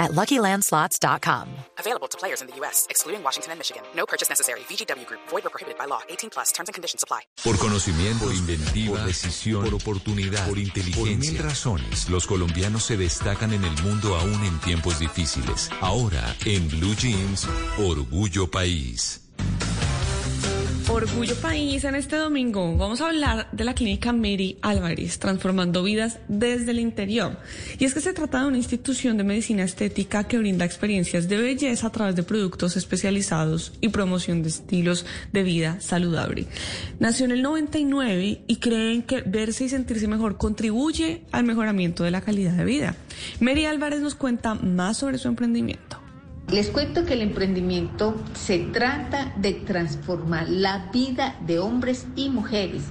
at LuckyLandSlots.com. Available to players in the U.S., excluding Washington and Michigan. No purchase necessary. VGW Group. Void or prohibited by law. 18 plus. Terms and conditions apply. Por conocimiento, por inventiva, por decisión, por oportunidad, por inteligencia. Por mil razones, los colombianos se destacan en el mundo aún en tiempos difíciles. Ahora, en Blue Jeans, Orgullo País. Orgullo País en este domingo. Vamos a hablar de la clínica Mary Álvarez, transformando vidas desde el interior. Y es que se trata de una institución de medicina estética que brinda experiencias de belleza a través de productos especializados y promoción de estilos de vida saludable. Nació en el 99 y creen que verse y sentirse mejor contribuye al mejoramiento de la calidad de vida. Mary Álvarez nos cuenta más sobre su emprendimiento. Les cuento que el emprendimiento se trata de transformar la vida de hombres y mujeres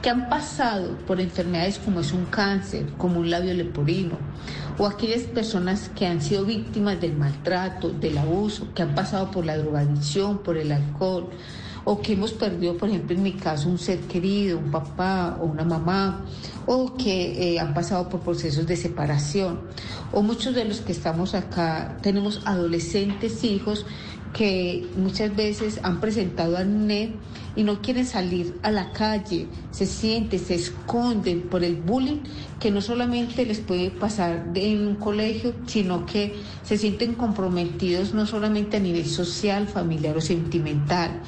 que han pasado por enfermedades como es un cáncer, como un labio leporino, o aquellas personas que han sido víctimas del maltrato, del abuso, que han pasado por la drogadicción, por el alcohol, o que hemos perdido, por ejemplo, en mi caso, un ser querido, un papá o una mamá, o que eh, han pasado por procesos de separación, o muchos de los que estamos acá tenemos adolescentes, hijos, que muchas veces han presentado acné y no quieren salir a la calle, se sienten, se esconden por el bullying que no solamente les puede pasar en un colegio, sino que se sienten comprometidos no solamente a nivel social, familiar o sentimental.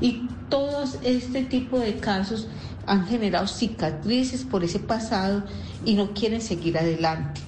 Y todos este tipo de casos han generado cicatrices por ese pasado y no quieren seguir adelante.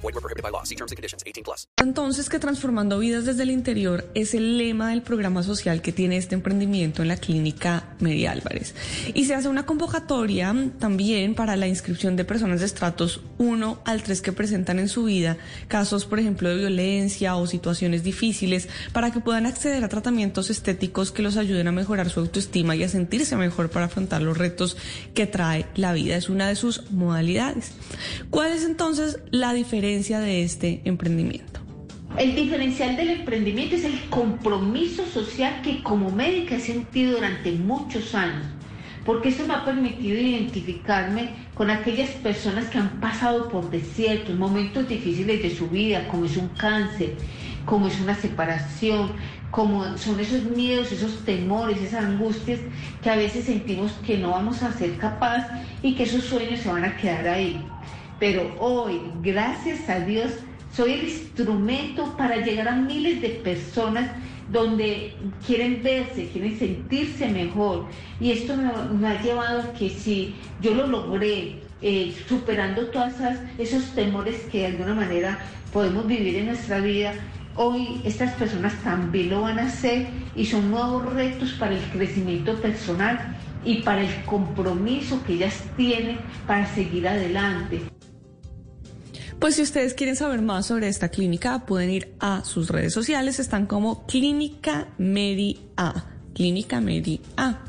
Group. Void were prohibited by law. See terms and conditions. 18 plus. Entonces que transformando vidas desde el interior es el lema del programa social que tiene este emprendimiento en la clínica Mary Álvarez. Y se hace una convocatoria también para la inscripción de personas de estratos 1 al 3 que presentan en su vida casos, por ejemplo, de violencia o situaciones difíciles para que puedan acceder a tratamientos estéticos que los ayuden a mejorar su autoestima y a sentirse mejor para afrontar los retos que trae la vida. Es una de sus modalidades. ¿Cuál es entonces la diferencia de este emprendimiento? El diferencial del emprendimiento es el compromiso social que como médica he sentido durante muchos años, porque eso me ha permitido identificarme con aquellas personas que han pasado por desiertos, momentos difíciles de su vida, como es un cáncer, como es una separación, como son esos miedos, esos temores, esas angustias que a veces sentimos que no vamos a ser capaz y que esos sueños se van a quedar ahí. Pero hoy, gracias a Dios, soy el instrumento para llegar a miles de personas donde quieren verse, quieren sentirse mejor. Y esto me, ha llevado a que si yo lo logré, eh, superando todos esos temores que de alguna manera podemos vivir en nuestra vida, hoy estas personas también lo van a hacer y son nuevos retos para el crecimiento personal y para el compromiso que ellas tienen para seguir adelante. Pues si ustedes quieren saber más sobre esta clínica, pueden ir a sus redes sociales, están como Clínica Medi A, Clínica Medi A.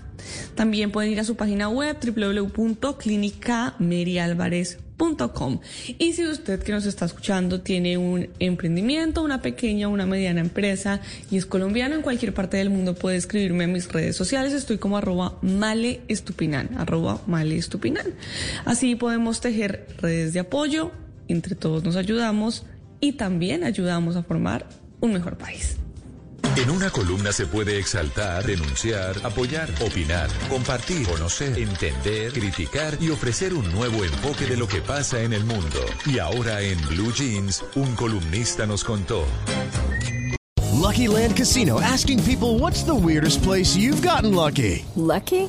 También pueden ir a su página web www.clinicamerialvarez.com. Y si usted que nos está escuchando tiene un emprendimiento, una pequeña, una mediana empresa y es colombiano en cualquier parte del mundo, puede escribirme en mis redes sociales. Estoy como arroba maleestupinan, arroba maleestupinan. Así podemos tejer redes de apoyo, entre todos nos ayudamos y también ayudamos a formar un mejor país. En una columna se puede exaltar, denunciar, apoyar, opinar, compartir, conocer, entender, criticar y ofrecer un nuevo enfoque de lo que pasa en el mundo. Y ahora en Blue Jeans, un columnista nos contó. Lucky Land Casino asking people what's the weirdest place you've gotten lucky? Lucky?